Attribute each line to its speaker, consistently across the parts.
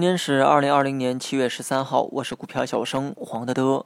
Speaker 1: 今天是二零二零年七月十三号，我是股票小生黄德德，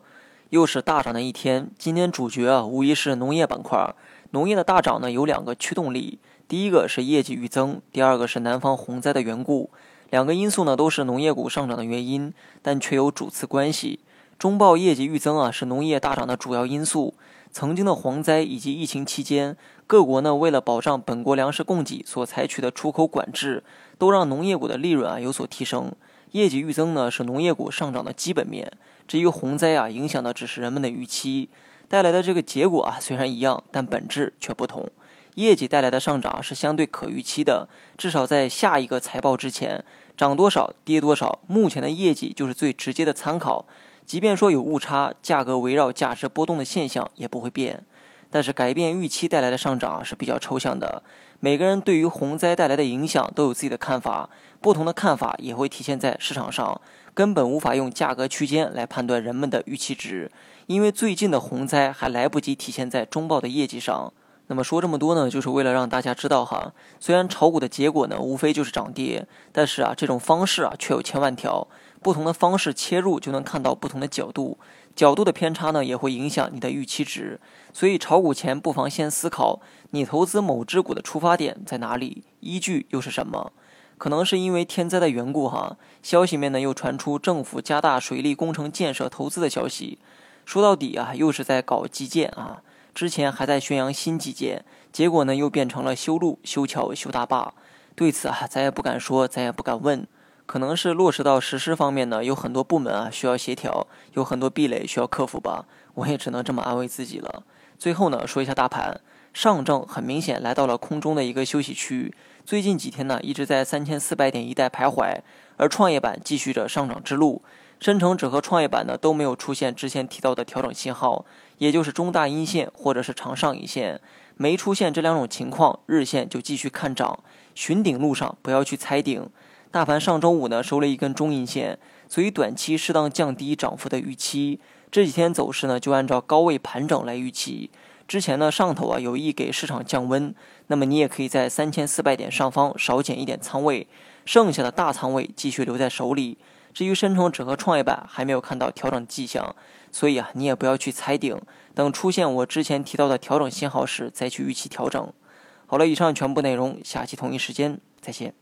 Speaker 1: 又是大涨的一天。今天主角啊，无疑是农业板块。农业的大涨呢，有两个驱动力，第一个是业绩预增，第二个是南方洪灾的缘故。两个因素呢，都是农业股上涨的原因，但却有主次关系。中报业绩预增啊，是农业大涨的主要因素。曾经的蝗灾以及疫情期间，各国呢为了保障本国粮食供给所采取的出口管制。都让农业股的利润啊有所提升，业绩预增呢是农业股上涨的基本面。至于洪灾啊，影响的只是人们的预期，带来的这个结果啊虽然一样，但本质却不同。业绩带来的上涨是相对可预期的，至少在下一个财报之前，涨多少跌多少，目前的业绩就是最直接的参考。即便说有误差，价格围绕价值波动的现象也不会变。但是改变预期带来的上涨是比较抽象的，每个人对于洪灾带来的影响都有自己的看法，不同的看法也会体现在市场上，根本无法用价格区间来判断人们的预期值，因为最近的洪灾还来不及体现在中报的业绩上。那么说这么多呢，就是为了让大家知道哈，虽然炒股的结果呢无非就是涨跌，但是啊这种方式啊却有千万条，不同的方式切入就能看到不同的角度。角度的偏差呢，也会影响你的预期值，所以炒股前不妨先思考，你投资某只股的出发点在哪里，依据又是什么？可能是因为天灾的缘故哈，消息面呢又传出政府加大水利工程建设投资的消息，说到底啊，又是在搞基建啊，之前还在宣扬新基建，结果呢又变成了修路、修桥、修大坝，对此啊，咱也不敢说，咱也不敢问。可能是落实到实施方面呢，有很多部门啊需要协调，有很多壁垒需要克服吧。我也只能这么安慰自己了。最后呢，说一下大盘，上证很明显来到了空中的一个休息区，最近几天呢一直在三千四百点一带徘徊，而创业板继续着上涨之路，深成指和创业板呢都没有出现之前提到的调整信号，也就是中大阴线或者是长上影线，没出现这两种情况，日线就继续看涨，寻顶路上不要去猜顶。大盘上周五呢收了一根中阴线，所以短期适当降低涨幅的预期。这几天走势呢就按照高位盘整来预期。之前呢上头啊有意给市场降温，那么你也可以在三千四百点上方少减一点仓位，剩下的大仓位继续留在手里。至于深成指和创业板还没有看到调整迹象，所以啊你也不要去猜顶，等出现我之前提到的调整信号时再去预期调整。好了，以上全部内容，下期同一时间再见。